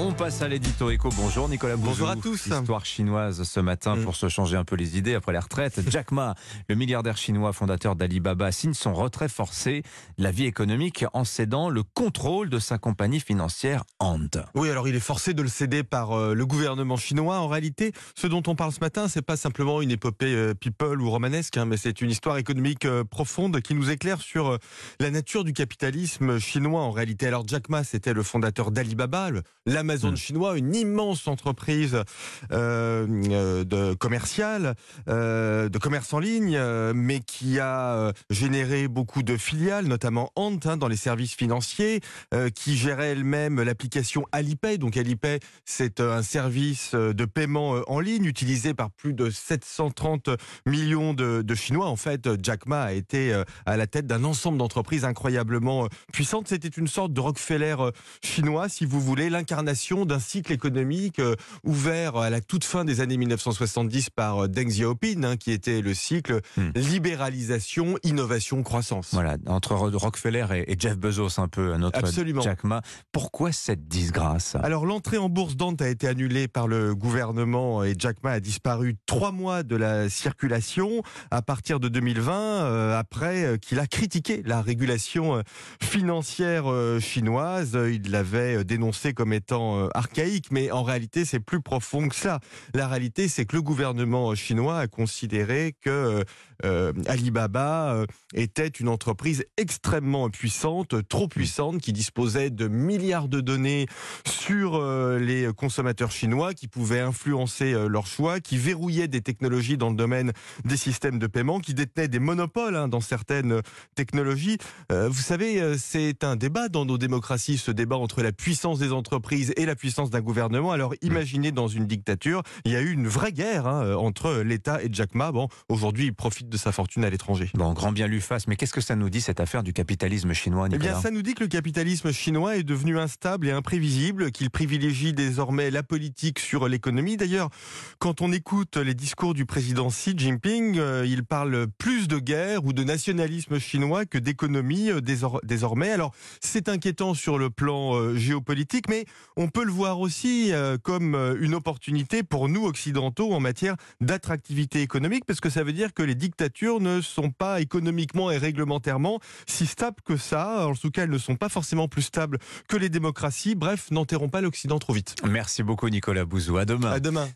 On passe à l'édito éco. Bonjour Nicolas Bouzou. Bonjour à tous. Histoire chinoise ce matin Mm. pour se changer un peu les idées après la retraite. Jack Ma, le milliardaire chinois fondateur d'Alibaba, signe son retrait forcé de la vie économique en cédant le contrôle de sa compagnie financière Ant. Oui, alors il est forcé de le céder par euh, le gouvernement chinois. En réalité, ce dont on parle ce matin, c'est pas simplement une épopée euh, people ou romanesque, hein, mais c'est une histoire économique euh, profonde qui nous éclaire sur la nature du capitalisme chinois. En réalité, alors Jack Ma, c'était le fondateur d'Alibaba, le- l'Amazon Mm. chinois, une immense entreprise euh, euh, de commerciale, euh, de commerce en ligne, mais qui a généré beaucoup de filiales, notamment Ant hein, dans les services financiers, qui gérait elle-même l'application Alipay. Donc Alipay, c'est un service de paiement en ligne utilisé par plus de 730 millions de, de Chinois. En fait, Jack Ma a été à la tête d'un ensemble d'entreprises incroyablement puissantes. C'était une sorte de Rockefeller chinois, si vous voulez, l'incarnation d'un cycle économique euh, ouvert à la toute fin des années 1970 par euh, Deng Xiaoping, hein, qui était le cycle Hmm. libéralisation, innovation, croissance. Voilà, entre Rockefeller et et Jeff Bezos, un peu notre Absolument. Jack Ma. Pourquoi cette disgrâce? Alors l'entrée en bourse d'Ant a été annulée par le gouvernement et Jack Ma a disparu trois mois de la circulation à partir de 2020 euh, après qu'il a critiqué la régulation financière chinoise. Il l'avait dénoncé comme étant euh, archaïque, mais en réalité c'est plus profond que ça. La réalité c'est que le gouvernement chinois a considéré que euh, euh, Alibaba euh, était une entreprise extrêmement puissante, trop puissante, qui disposait de milliards de données sur euh, les consommateurs chinois, qui pouvaient influencer euh, leurs choix, qui verrouillaient des technologies dans le domaine des systèmes de paiement, qui détenaient des monopoles hein, dans certaines euh, technologies. Euh, vous savez, euh, c'est un débat dans nos démocraties, ce débat entre la puissance des entreprises et la puissance d'un gouvernement. Alors imaginez dans une dictature, il y a eu une vraie guerre hein, entre l'État et Jack Ma. Bon, aujourd'hui, il profite de sa fortune à l'étranger. Bon, grand bien lui fasse, mais qu'est-ce que ça nous dit cette affaire du capitalisme chinois, Eh bien, ça nous dit que le capitalisme chinois est devenu instable et imprévisible, qu'il privilégie désormais la politique sur l'économie. D'ailleurs, quand on écoute les discours du président Xi Jinping, euh, il parle plus de guerre ou de nationalisme chinois que d'économie euh, désor- désormais. Alors, c'est inquiétant sur le plan euh, géopolitique, mais on peut le voir aussi euh, comme euh, une opportunité pour nous occidentaux en matière d'attractivité économique, parce que ça veut dire que les dictatures ne sont pas économiquement et réglementairement si stables que ça. En tout cas, elles ne sont pas forcément plus stables que les démocraties. Bref, n'enterrons pas l'Occident trop vite. Merci beaucoup Nicolas Bouzou. À demain. À demain.